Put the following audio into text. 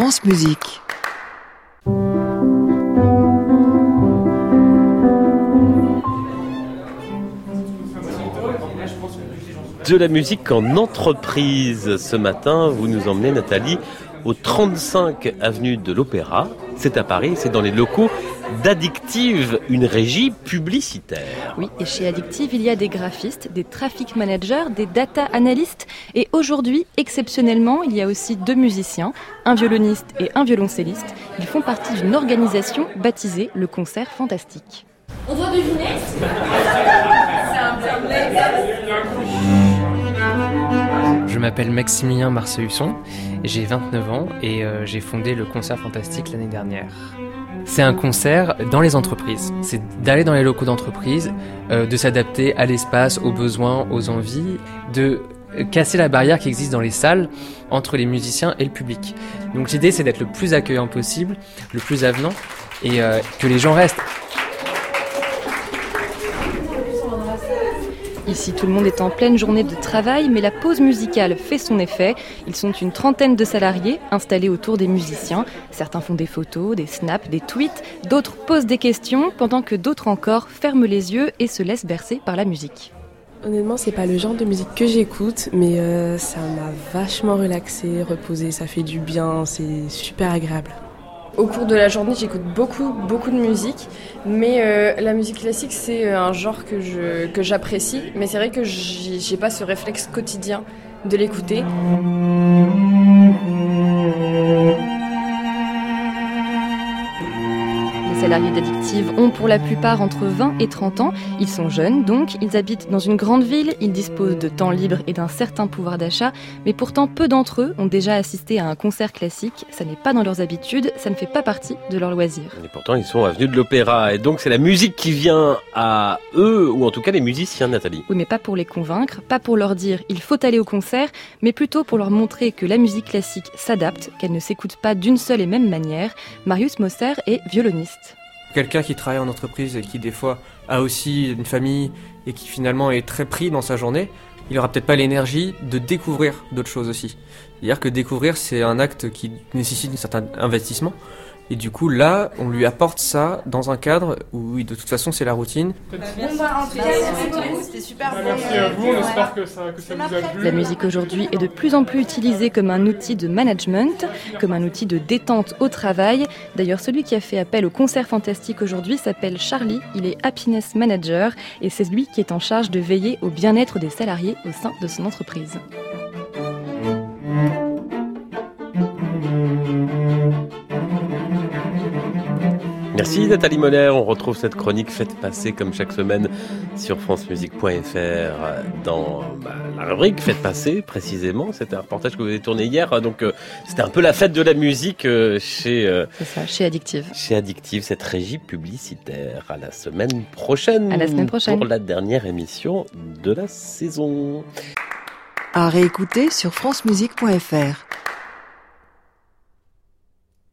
France Musique. De la musique en entreprise. Ce matin, vous nous emmenez, Nathalie, au 35 avenue de l'Opéra. C'est à Paris, c'est dans les locaux d'Addictive, une régie publicitaire. Oui, et chez Addictive, il y a des graphistes, des traffic managers, des data analystes. Et aujourd'hui, exceptionnellement, il y a aussi deux musiciens, un violoniste et un violoncelliste. Ils font partie d'une organisation baptisée le Concert Fantastique. On doit deviner C'est un Je m'appelle Maximilien Marceusson, j'ai 29 ans et euh, j'ai fondé le Concert Fantastique l'année dernière. C'est un concert dans les entreprises. C'est d'aller dans les locaux d'entreprise, euh, de s'adapter à l'espace, aux besoins, aux envies, de casser la barrière qui existe dans les salles entre les musiciens et le public. Donc l'idée c'est d'être le plus accueillant possible, le plus avenant et euh, que les gens restent. Ici, tout le monde est en pleine journée de travail, mais la pause musicale fait son effet. Ils sont une trentaine de salariés installés autour des musiciens. Certains font des photos, des snaps, des tweets, d'autres posent des questions, pendant que d'autres encore ferment les yeux et se laissent bercer par la musique. Honnêtement, c'est pas le genre de musique que j'écoute, mais euh, ça m'a vachement relaxé, reposé, ça fait du bien, c'est super agréable. Au cours de la journée, j'écoute beaucoup, beaucoup de musique, mais euh, la musique classique, c'est euh, un genre que je j'apprécie, mais c'est vrai que j'ai pas ce réflexe quotidien de l'écouter. Salariés d'Addictive ont pour la plupart entre 20 et 30 ans. Ils sont jeunes, donc ils habitent dans une grande ville, ils disposent de temps libre et d'un certain pouvoir d'achat, mais pourtant peu d'entre eux ont déjà assisté à un concert classique. Ça n'est pas dans leurs habitudes, ça ne fait pas partie de leurs loisirs. Et pourtant, ils sont avenue de l'Opéra. Et donc, c'est la musique qui vient à eux, ou en tout cas les musiciens, Nathalie. Oui, mais pas pour les convaincre, pas pour leur dire il faut aller au concert, mais plutôt pour leur montrer que la musique classique s'adapte, qu'elle ne s'écoute pas d'une seule et même manière. Marius Mosser est violoniste. Quelqu'un qui travaille en entreprise et qui des fois a aussi une famille et qui finalement est très pris dans sa journée, il aura peut-être pas l'énergie de découvrir d'autres choses aussi. C'est-à-dire que découvrir c'est un acte qui nécessite un certain investissement. Et du coup là, on lui apporte ça dans un cadre où oui, de toute façon c'est la routine. Bon bah en tout cas, merci beaucoup, c'était super bon. Merci à vous, on espère que ça, que ça vous a plu. La musique aujourd'hui est de plus en plus utilisée comme un outil de management, comme un outil de détente au travail. D'ailleurs, celui qui a fait appel au concert fantastique aujourd'hui s'appelle Charlie. Il est happiness manager et c'est lui qui est en charge de veiller au bien-être des salariés au sein de son entreprise. Merci Nathalie Moller. On retrouve cette chronique faite passer comme chaque semaine sur francemusique.fr dans bah, la rubrique Faites passer précisément. C'était un reportage que vous avez tourné hier. Donc euh, c'était un peu la fête de la musique euh, chez euh, C'est ça, chez Addictive. chez Addictive, cette régie publicitaire. À la semaine prochaine. À la semaine prochaine. Pour la dernière émission de la saison. À réécouter sur francemusique.fr.